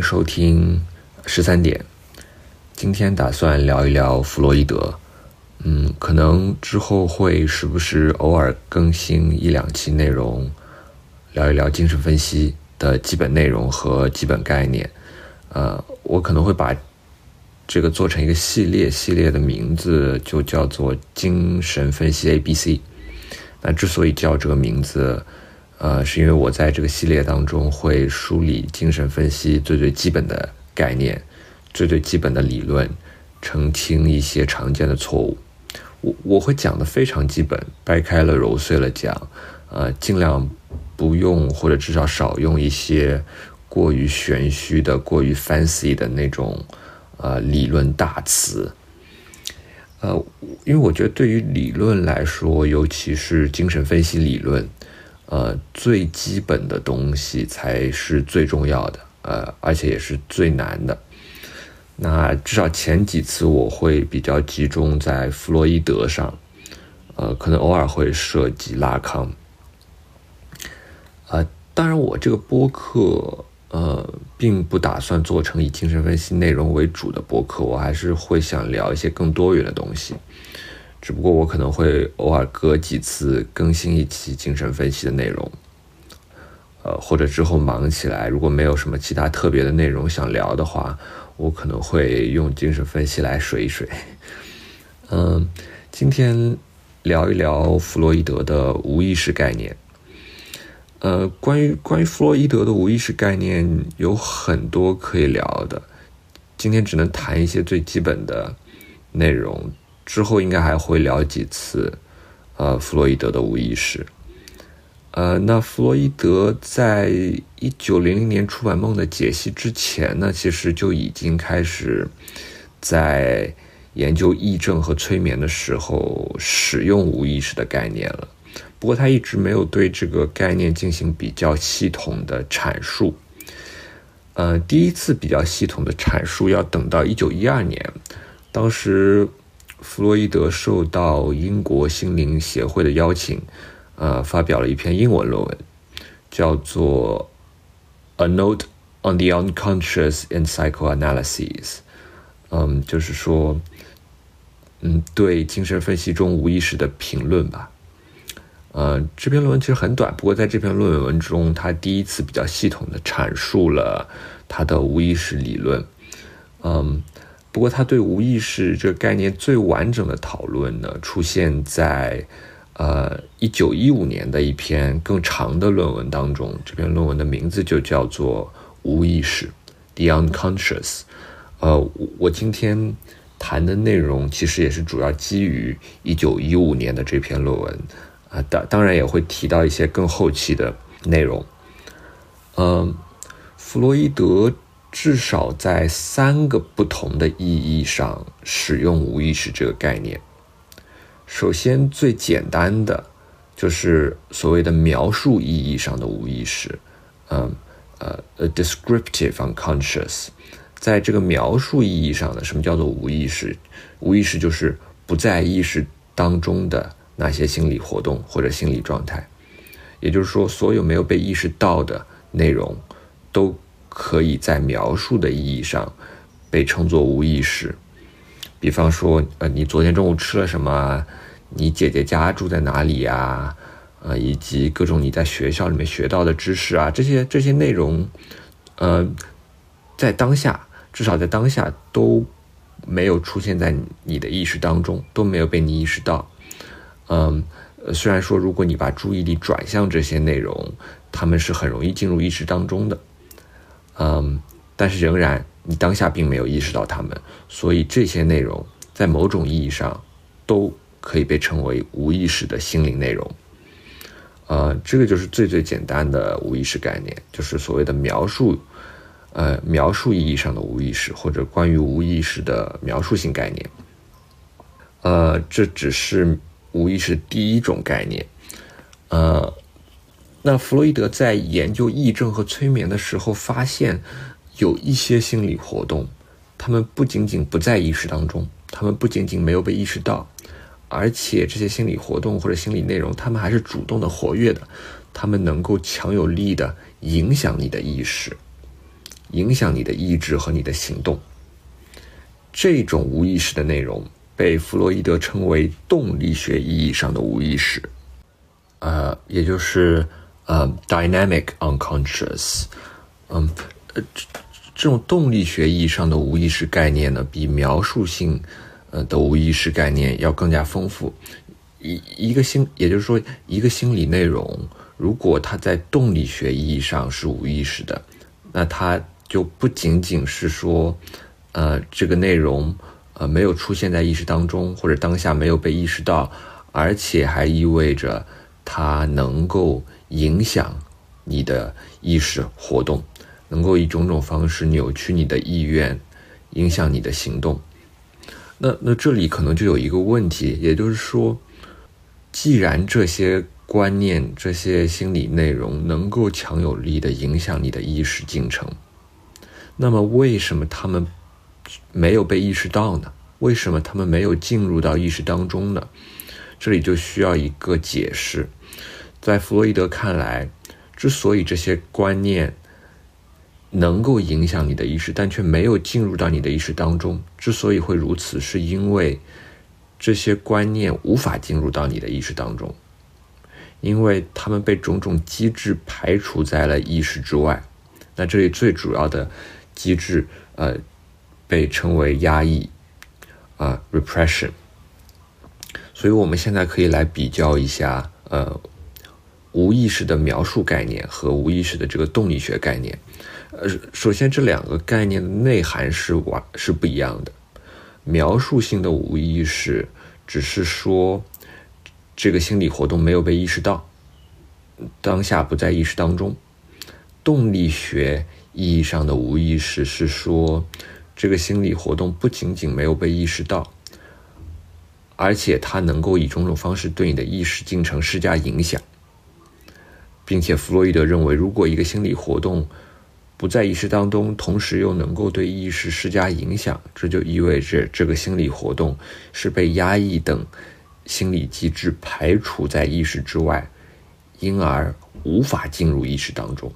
收听十三点。今天打算聊一聊弗洛伊德。嗯，可能之后会时不时偶尔更新一两期内容，聊一聊精神分析的基本内容和基本概念。呃，我可能会把这个做成一个系列，系列的名字就叫做精神分析 A B C。那之所以叫这个名字，呃，是因为我在这个系列当中会梳理精神分析最最基本的概念，最最基本的理论，澄清一些常见的错误。我我会讲的非常基本，掰开了揉碎了讲，呃，尽量不用或者至少少用一些过于玄虚的、过于 fancy 的那种呃理论大词。呃，因为我觉得对于理论来说，尤其是精神分析理论，呃，最基本的东西才是最重要的，呃，而且也是最难的。那至少前几次我会比较集中在弗洛伊德上，呃，可能偶尔会涉及拉康。呃，当然我这个播客，呃，并不打算做成以精神分析内容为主的播客，我还是会想聊一些更多元的东西。只不过我可能会偶尔隔几次更新一期精神分析的内容，呃，或者之后忙起来，如果没有什么其他特别的内容想聊的话。我可能会用精神分析来水一水，嗯，今天聊一聊弗洛伊德的无意识概念。呃，关于关于弗洛伊德的无意识概念有很多可以聊的，今天只能谈一些最基本的内容，之后应该还会聊几次，呃，弗洛伊德的无意识。呃，那弗洛伊德在一九零零年出版《梦的解析》之前呢，其实就已经开始在研究癔症和催眠的时候使用无意识的概念了。不过他一直没有对这个概念进行比较系统的阐述。呃，第一次比较系统的阐述要等到一九一二年，当时弗洛伊德受到英国心灵协会的邀请。呃，发表了一篇英文论文，叫做《A Note on the Unconscious in Psychoanalysis》。嗯，就是说，嗯，对精神分析中无意识的评论吧。呃，这篇论文其实很短，不过在这篇论文中，他第一次比较系统的阐述了他的无意识理论。嗯，不过他对无意识这个概念最完整的讨论呢，出现在。呃，一九一五年的一篇更长的论文当中，这篇论文的名字就叫做《无意识》（The Unconscious）。呃，我今天谈的内容其实也是主要基于一九一五年的这篇论文啊，当当然也会提到一些更后期的内容。嗯，弗洛伊德至少在三个不同的意义上使用无意识这个概念。首先，最简单的就是所谓的描述意义上的无意识，嗯，呃，a descriptive unconscious。在这个描述意义上的，什么叫做无意识？无意识就是不在意识当中的那些心理活动或者心理状态。也就是说，所有没有被意识到的内容，都可以在描述的意义上被称作无意识。比方说，呃，你昨天中午吃了什么？你姐姐家住在哪里呀？呃，以及各种你在学校里面学到的知识啊，这些这些内容，呃，在当下，至少在当下都没有出现在你的意识当中，都没有被你意识到。嗯，虽然说如果你把注意力转向这些内容，他们是很容易进入意识当中的。嗯，但是仍然。你当下并没有意识到它们，所以这些内容在某种意义上都可以被称为无意识的心灵内容。呃，这个就是最最简单的无意识概念，就是所谓的描述，呃，描述意义上的无意识或者关于无意识的描述性概念。呃，这只是无意识第一种概念。呃，那弗洛伊德在研究癔症和催眠的时候发现。有一些心理活动，他们不仅仅不在意识当中，他们不仅仅没有被意识到，而且这些心理活动或者心理内容，他们还是主动的、活跃的，他们能够强有力的影响你的意识。影响你的意志和你的行动。这种无意识的内容被弗洛伊德称为动力学意义上的无意识，呃，也就是呃 dynamic unconscious。嗯，呃，这这种动力学意义上的无意识概念呢，比描述性呃的无意识概念要更加丰富。一一个心，也就是说，一个心理内容，如果它在动力学意义上是无意识的，那它就不仅仅是说。呃，这个内容呃没有出现在意识当中，或者当下没有被意识到，而且还意味着它能够影响你的意识活动，能够以种种方式扭曲你的意愿，影响你的行动。那那这里可能就有一个问题，也就是说，既然这些观念、这些心理内容能够强有力的影响你的意识进程，那么为什么他们？没有被意识到呢？为什么他们没有进入到意识当中呢？这里就需要一个解释。在弗洛伊德看来，之所以这些观念能够影响你的意识，但却没有进入到你的意识当中，之所以会如此，是因为这些观念无法进入到你的意识当中，因为他们被种种机制排除在了意识之外。那这里最主要的机制，呃。被称为压抑，啊，repression。所以，我们现在可以来比较一下，呃，无意识的描述概念和无意识的这个动力学概念。呃，首先，这两个概念的内涵是完是不一样的。描述性的无意识只是说，这个心理活动没有被意识到，当下不在意识当中。动力学意义上的无意识是说。这个心理活动不仅仅没有被意识到，而且它能够以种种方式对你的意识进程施加影响，并且弗洛伊德认为，如果一个心理活动不在意识当中，同时又能够对意识施加影响，这就意味着这个心理活动是被压抑等心理机制排除在意识之外，因而无法进入意识当中。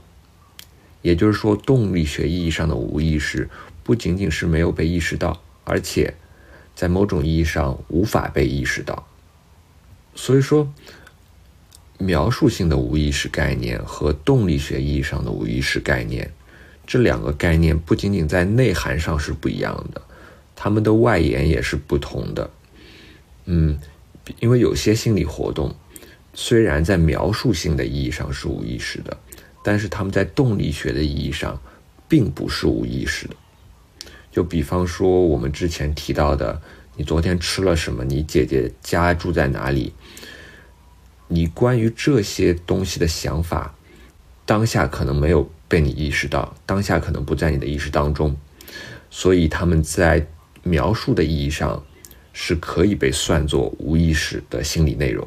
也就是说，动力学意义上的无意识。不仅仅是没有被意识到，而且在某种意义上无法被意识到。所以说，描述性的无意识概念和动力学意义上的无意识概念，这两个概念不仅仅在内涵上是不一样的，它们的外延也是不同的。嗯，因为有些心理活动虽然在描述性的意义上是无意识的，但是他们在动力学的意义上并不是无意识的。就比方说，我们之前提到的，你昨天吃了什么？你姐姐家住在哪里？你关于这些东西的想法，当下可能没有被你意识到，当下可能不在你的意识当中，所以他们在描述的意义上是可以被算作无意识的心理内容。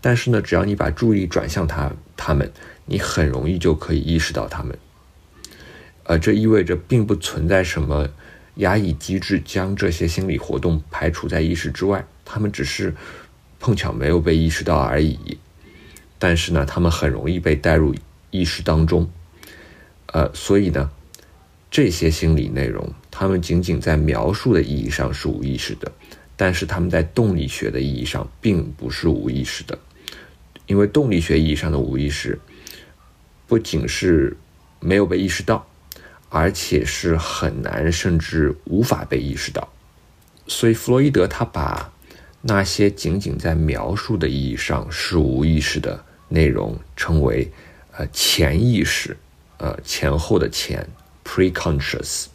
但是呢，只要你把注意力转向他他们，你很容易就可以意识到他们。呃，这意味着并不存在什么。压抑机制将这些心理活动排除在意识之外，他们只是碰巧没有被意识到而已。但是呢，他们很容易被带入意识当中。呃，所以呢，这些心理内容，他们仅仅在描述的意义上是无意识的，但是他们在动力学的意义上并不是无意识的，因为动力学意义上的无意识不仅是没有被意识到。而且是很难，甚至无法被意识到。所以，弗洛伊德他把那些仅仅在描述的意义上是无意识的内容称为“呃潜意识”，呃前后的前 （preconscious）。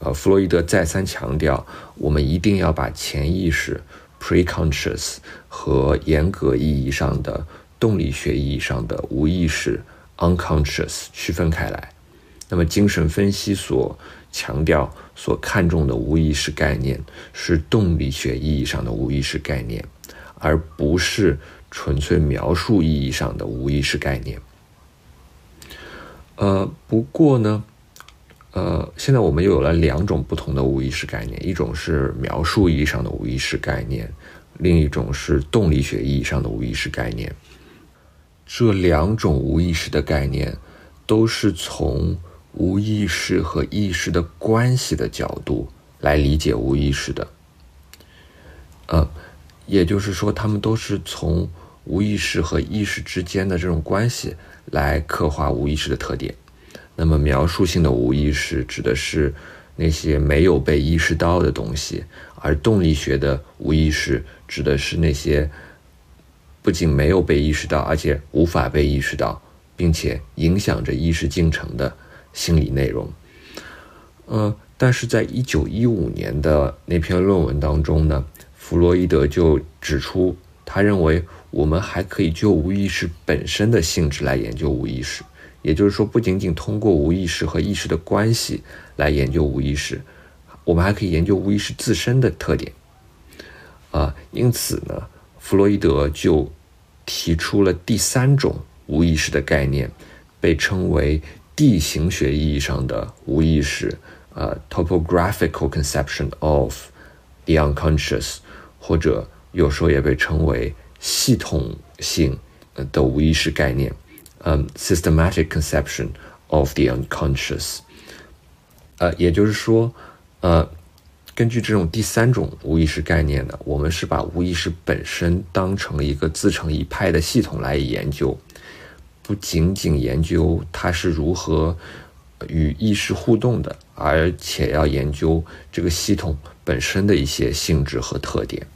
呃，弗洛伊德再三强调，我们一定要把潜意识 （preconscious） 和严格意义上的动力学意义上的无意识 （unconscious） 区分开来。那么，精神分析所强调、所看重的无意识概念，是动力学意义上的无意识概念，而不是纯粹描述意义上的无意识概念。呃，不过呢，呃，现在我们又有了两种不同的无意识概念：一种是描述意义上的无意识概念，另一种是动力学意义上的无意识概念。这两种无意识的概念都是从无意识和意识的关系的角度来理解无意识的。呃，也就是说，他们都是从无意识和意识之间的这种关系来刻画无意识的特点。那么，描述性的无意识指的是那些没有被意识到的东西，而动力学的无意识指的是那些不仅没有被意识到，而且无法被意识到，并且影响着意识进程的心理内容。呃，但是在一九一五年的那篇论文当中呢？弗洛伊德就指出，他认为我们还可以就无意识本身的性质来研究无意识，也就是说，不仅仅通过无意识和意识的关系来研究无意识，我们还可以研究无意识自身的特点。啊，因此呢，弗洛伊德就提出了第三种无意识的概念，被称为地形学意义上的无意识，呃，topographical conception of the unconscious。或者有时候也被称为系统性的无意识概念，嗯，systematic conception of the unconscious。呃，也就是说，呃，根据这种第三种无意识概念呢，我们是把无意识本身当成一个自成一派的系统来研究，不仅仅研究它是如何与意识互动的，而且要研究这个系统本身的一些性质和特点。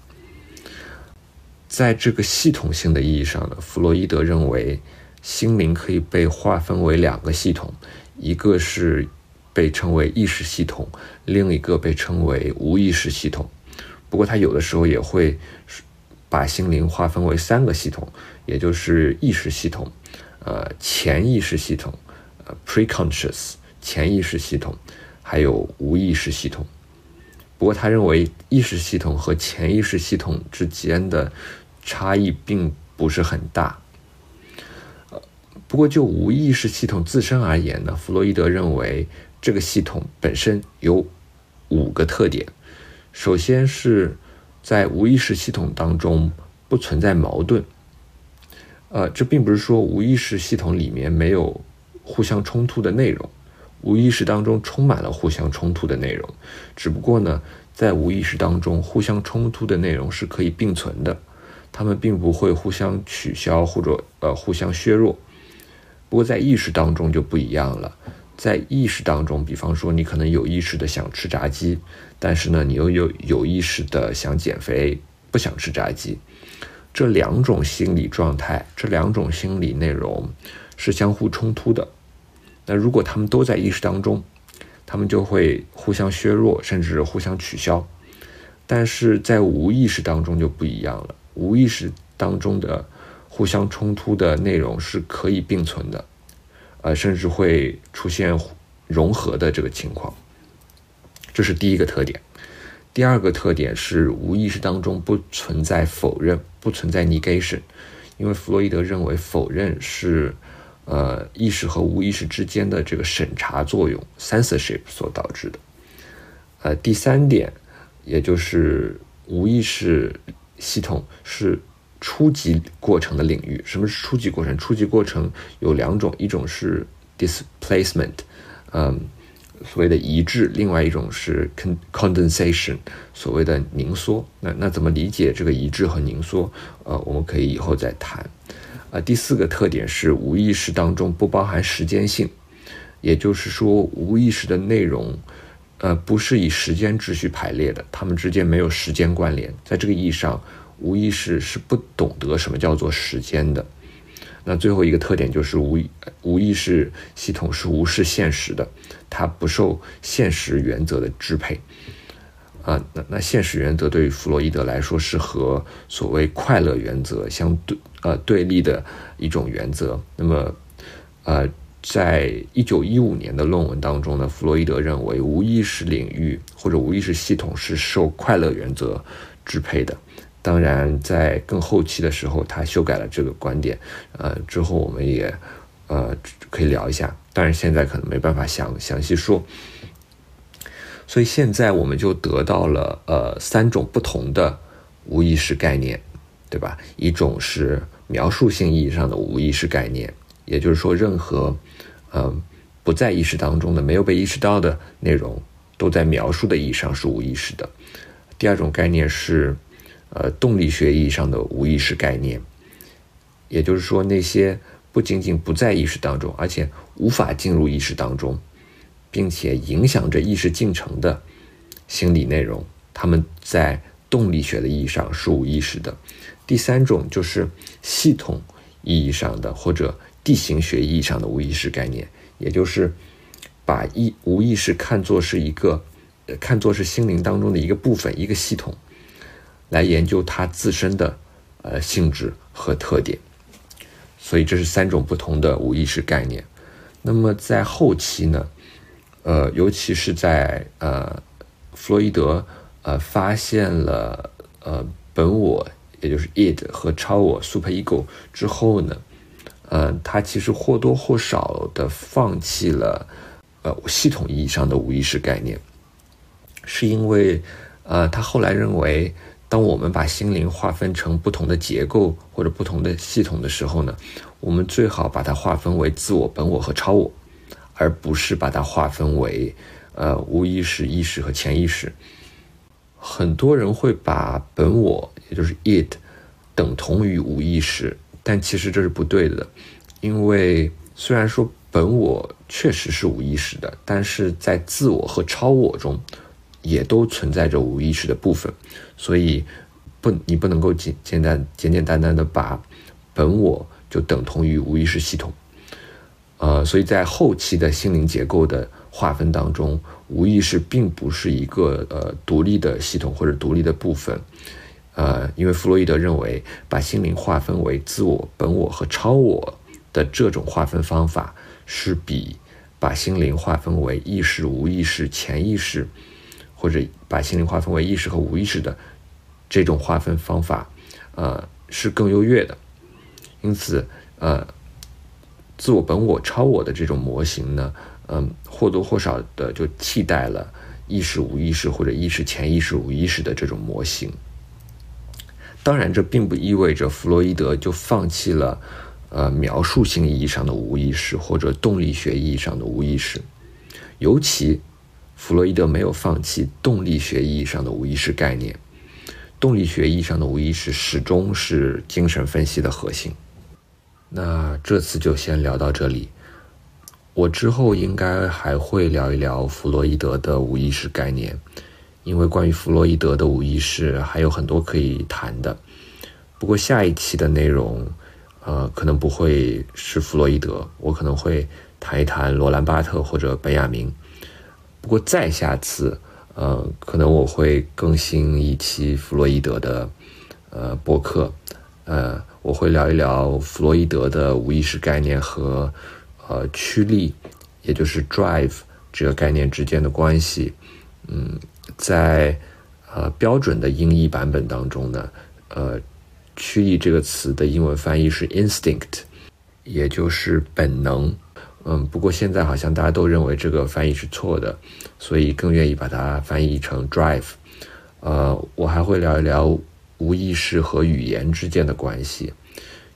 在这个系统性的意义上呢，弗洛伊德认为，心灵可以被划分为两个系统，一个是被称为意识系统，另一个被称为无意识系统。不过他有的时候也会把心灵划分为三个系统，也就是意识系统、呃潜意识系统、呃 preconscious 潜意识系统，还有无意识系统。不过他认为意识系统和潜意识系统之间的。差异并不是很大，呃，不过就无意识系统自身而言呢，弗洛伊德认为这个系统本身有五个特点。首先是在无意识系统当中不存在矛盾，呃，这并不是说无意识系统里面没有互相冲突的内容，无意识当中充满了互相冲突的内容，只不过呢，在无意识当中互相冲突的内容是可以并存的。他们并不会互相取消或者呃互相削弱，不过在意识当中就不一样了。在意识当中，比方说你可能有意识的想吃炸鸡，但是呢你又有有意识的想减肥，不想吃炸鸡。这两种心理状态，这两种心理内容是相互冲突的。那如果他们都在意识当中，他们就会互相削弱，甚至互相取消。但是在无意识当中就不一样了。无意识当中的互相冲突的内容是可以并存的，呃，甚至会出现融合的这个情况。这是第一个特点。第二个特点是无意识当中不存在否认，不存在 negation，因为弗洛伊德认为否认是呃意识和无意识之间的这个审查作用 （censorship） 所导致的。呃，第三点，也就是无意识。系统是初级过程的领域。什么是初级过程？初级过程有两种，一种是 displacement，嗯，所谓的移质；另外一种是 condensation，所谓的凝缩。那那怎么理解这个移质和凝缩？呃，我们可以以后再谈。呃，第四个特点是无意识当中不包含时间性，也就是说，无意识的内容。呃，不是以时间秩序排列的，它们之间没有时间关联。在这个意义上，无意识是不懂得什么叫做时间的。那最后一个特点就是无无意识系统是无视现实的，它不受现实原则的支配。啊，那那现实原则对于弗洛伊德来说是和所谓快乐原则相对呃对立的一种原则。那么，呃。在一九一五年的论文当中呢，弗洛伊德认为无意识领域或者无意识系统是受快乐原则支配的。当然，在更后期的时候，他修改了这个观点。呃，之后我们也呃可以聊一下，但是现在可能没办法详详细说。所以现在我们就得到了呃三种不同的无意识概念，对吧？一种是描述性意义上的无意识概念。也就是说，任何，嗯，不在意识当中的、没有被意识到的内容，都在描述的意义上是无意识的。第二种概念是，呃，动力学意义上的无意识概念，也就是说，那些不仅仅不在意识当中，而且无法进入意识当中，并且影响着意识进程的心理内容，他们在动力学的意义上是无意识的。第三种就是系统意义上的或者地形学意义上的无意识概念，也就是把意无意识看作是一个。看作是心灵当中的一个部分、一个系统，来研究它自身的呃性质和特点。所以这是三种不同的无意识概念。那么在后期呢，呃，尤其是在呃弗洛伊德呃发现了呃本我，也就是 id 和超我 super ego 之后呢，呃，他其实或多或少的放弃了呃系统意义上的无意识概念。是因为，呃，他后来认为，当我们把心灵划分成不同的结构或者不同的系统的时候呢，我们最好把它划分为自我、本我和超我，而不是把它划分为，呃，无意识、意识和潜意识。很多人会把本我，也就是 it，等同于无意识，但其实这是不对的，因为虽然说本我确实是无意识的，但是在自我和超我中。也都存在着无意识的部分，所以不，你不能够简简单简简单单的把本我就等同于无意识系统，呃，所以在后期的心灵结构的划分当中，无意识并不是一个呃独立的系统或者独立的部分，呃，因为弗洛伊德认为把心灵划分为自我、本我和超我的这种划分方法，是比把心灵划分为意识、无意识、潜意识。或者把心灵划分为意识和无意识的这种划分方法，呃，是更优越的。因此，呃，自我、本我、超我的这种模型呢，嗯，或多或少的就替代了意识、无意识或者意识、潜意识、无意识的这种模型。当然，这并不意味着弗洛伊德就放弃了呃描述性意义上的无意识或者动力学意义上的无意识，尤其。弗洛伊德没有放弃动力学意义上的无意识概念，动力学意义上的无意识始终是精神分析的核心。那这次就先聊到这里，我之后应该还会聊一聊弗洛伊德的无意识概念，因为关于弗洛伊德的无意识还有很多可以谈的。不过下一期的内容，呃，可能不会是弗洛伊德，我可能会谈一谈罗兰巴特或者本雅明。不过再下次，呃，可能我会更新一期弗洛伊德的，呃，播客，呃，我会聊一聊弗洛伊德的无意识概念和，呃，驱力，也就是 drive 这个概念之间的关系。嗯，在呃标准的英译版本当中呢，呃，驱力这个词的英文翻译是 instinct，也就是本能。嗯，不过现在好像大家都认为这个翻译是错的，所以更愿意把它翻译成 drive。呃，我还会聊一聊无意识和语言之间的关系。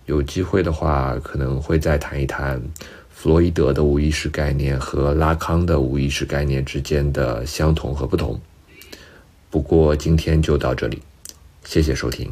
有机会的话，可能会再谈一谈弗洛伊德的无意识概念和拉康的无意识概念之间的相同和不同。不过今天就到这里，谢谢收听。